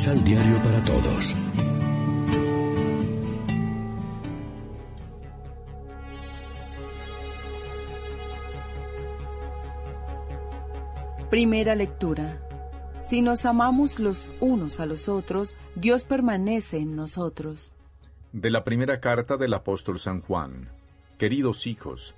Misal Diario para Todos. Primera lectura. Si nos amamos los unos a los otros, Dios permanece en nosotros. De la primera carta del apóstol San Juan. Queridos hijos,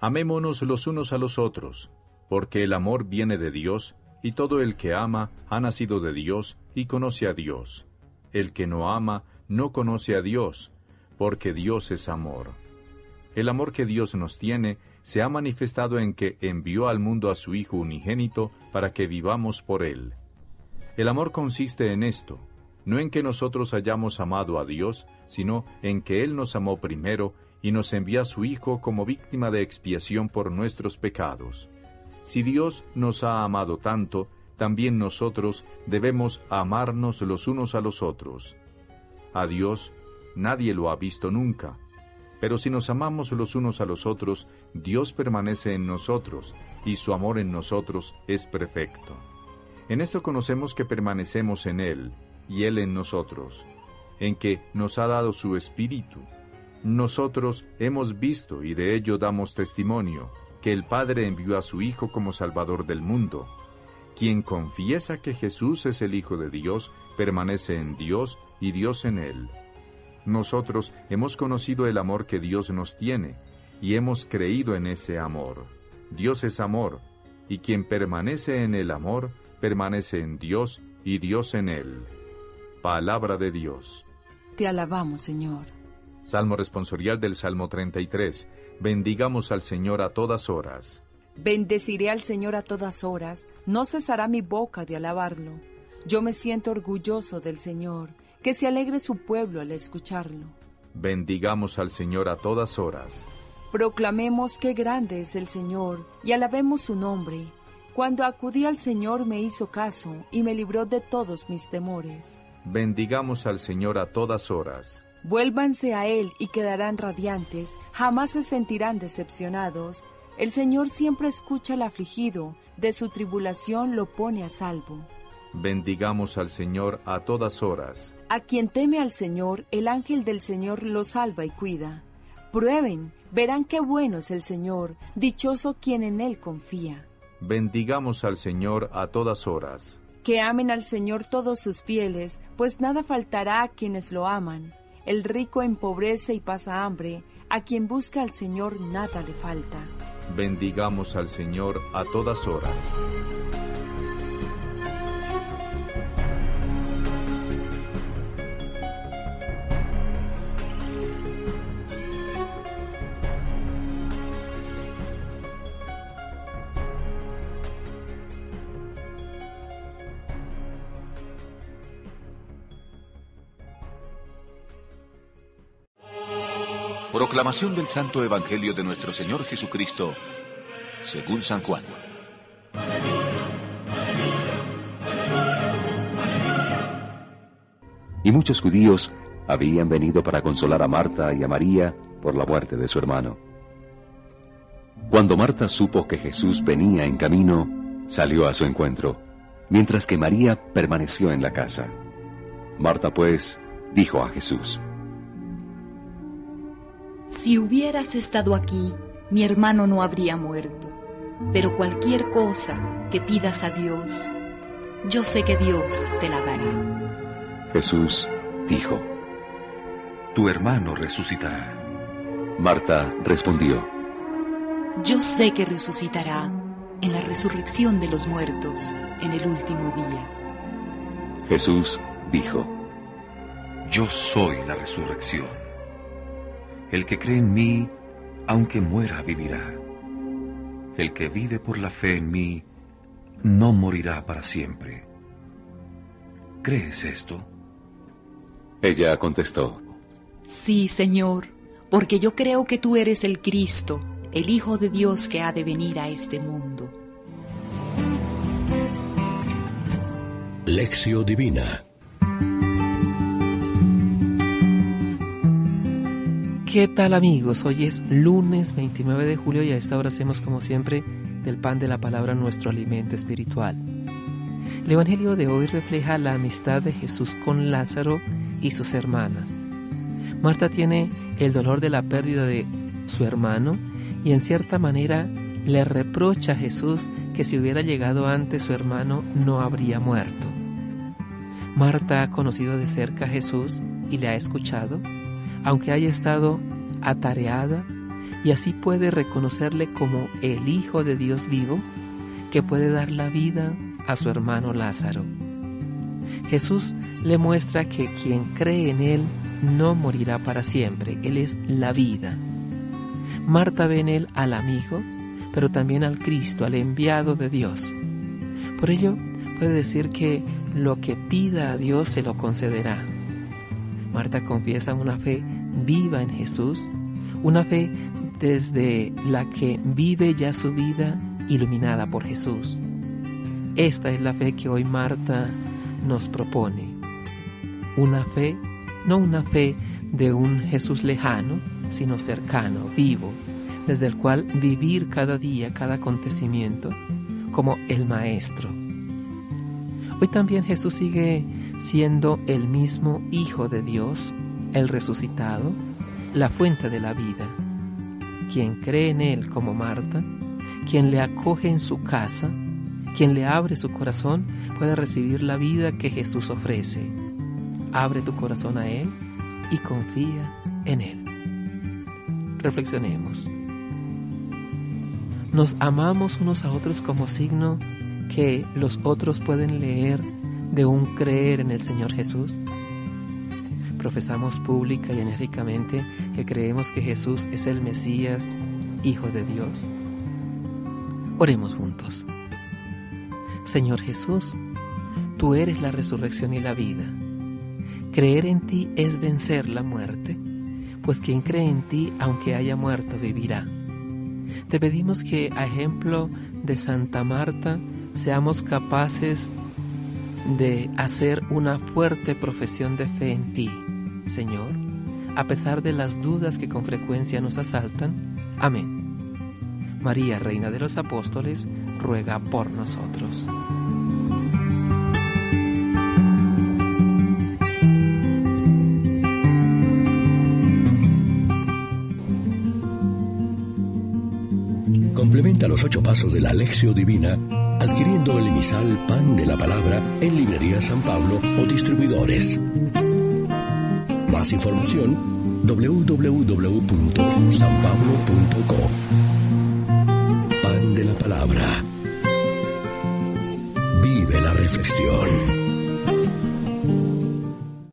amémonos los unos a los otros, porque el amor viene de Dios, y todo el que ama ha nacido de Dios y conoce a Dios. El que no ama no conoce a Dios, porque Dios es amor. El amor que Dios nos tiene se ha manifestado en que envió al mundo a su Hijo unigénito para que vivamos por Él. El amor consiste en esto, no en que nosotros hayamos amado a Dios, sino en que Él nos amó primero y nos envía a su Hijo como víctima de expiación por nuestros pecados. Si Dios nos ha amado tanto, también nosotros debemos amarnos los unos a los otros. A Dios nadie lo ha visto nunca. Pero si nos amamos los unos a los otros, Dios permanece en nosotros, y su amor en nosotros es perfecto. En esto conocemos que permanecemos en Él, y Él en nosotros, en que nos ha dado su Espíritu. Nosotros hemos visto y de ello damos testimonio, que el Padre envió a su Hijo como Salvador del mundo. Quien confiesa que Jesús es el Hijo de Dios, permanece en Dios y Dios en Él. Nosotros hemos conocido el amor que Dios nos tiene y hemos creído en ese amor. Dios es amor, y quien permanece en el amor, permanece en Dios y Dios en él. Palabra de Dios. Te alabamos, Señor. Salmo responsorial del Salmo 33. Bendigamos al Señor a todas horas. Bendeciré al Señor a todas horas, no cesará mi boca de alabarlo. Yo me siento orgulloso del Señor que se alegre su pueblo al escucharlo. Bendigamos al Señor a todas horas. Proclamemos qué grande es el Señor y alabemos su nombre. Cuando acudí al Señor me hizo caso y me libró de todos mis temores. Bendigamos al Señor a todas horas. Vuélvanse a Él y quedarán radiantes, jamás se sentirán decepcionados. El Señor siempre escucha al afligido, de su tribulación lo pone a salvo. Bendigamos al Señor a todas horas. A quien teme al Señor, el ángel del Señor lo salva y cuida. Prueben, verán qué bueno es el Señor, dichoso quien en Él confía. Bendigamos al Señor a todas horas. Que amen al Señor todos sus fieles, pues nada faltará a quienes lo aman. El rico empobrece y pasa hambre, a quien busca al Señor nada le falta. Bendigamos al Señor a todas horas. Proclamación del Santo Evangelio de nuestro Señor Jesucristo, según San Juan. Y muchos judíos habían venido para consolar a Marta y a María por la muerte de su hermano. Cuando Marta supo que Jesús venía en camino, salió a su encuentro, mientras que María permaneció en la casa. Marta pues dijo a Jesús, si hubieras estado aquí, mi hermano no habría muerto. Pero cualquier cosa que pidas a Dios, yo sé que Dios te la dará. Jesús dijo, Tu hermano resucitará. Marta respondió, Yo sé que resucitará en la resurrección de los muertos en el último día. Jesús dijo, Yo soy la resurrección el que cree en mí, aunque muera, vivirá. El que vive por la fe en mí, no morirá para siempre. ¿Crees esto? Ella contestó, Sí, Señor, porque yo creo que tú eres el Cristo, el Hijo de Dios que ha de venir a este mundo. Lección Divina ¿Qué tal amigos? Hoy es lunes 29 de julio y a esta hora hacemos como siempre del pan de la palabra nuestro alimento espiritual. El Evangelio de hoy refleja la amistad de Jesús con Lázaro y sus hermanas. Marta tiene el dolor de la pérdida de su hermano y en cierta manera le reprocha a Jesús que si hubiera llegado antes su hermano no habría muerto. Marta ha conocido de cerca a Jesús y le ha escuchado, aunque haya estado atareada, y así puede reconocerle como el Hijo de Dios vivo, que puede dar la vida a su hermano Lázaro. Jesús le muestra que quien cree en Él no morirá para siempre, Él es la vida. Marta ve en Él al amigo, pero también al Cristo, al enviado de Dios. Por ello, puede decir que lo que pida a Dios se lo concederá. Marta confiesa una fe viva en Jesús, una fe desde la que vive ya su vida iluminada por Jesús. Esta es la fe que hoy Marta nos propone. Una fe, no una fe de un Jesús lejano, sino cercano, vivo, desde el cual vivir cada día, cada acontecimiento, como el Maestro. Hoy también Jesús sigue siendo el mismo Hijo de Dios, el resucitado, la fuente de la vida. Quien cree en Él como Marta, quien le acoge en su casa, quien le abre su corazón, puede recibir la vida que Jesús ofrece. Abre tu corazón a Él y confía en Él. Reflexionemos. Nos amamos unos a otros como signo que los otros pueden leer de un creer en el Señor Jesús? Profesamos pública y enérgicamente que creemos que Jesús es el Mesías, Hijo de Dios. Oremos juntos. Señor Jesús, tú eres la resurrección y la vida. Creer en ti es vencer la muerte, pues quien cree en ti, aunque haya muerto, vivirá. Te pedimos que, a ejemplo de Santa Marta, seamos capaces de hacer una fuerte profesión de fe en ti, Señor, a pesar de las dudas que con frecuencia nos asaltan. Amén. María, Reina de los Apóstoles, ruega por nosotros. Complementa los ocho pasos de la Alexio Divina adquiriendo el emisal Pan de la Palabra en Librería San Pablo o distribuidores. Más información www.sanpablo.co Pan de la Palabra. Vive la reflexión.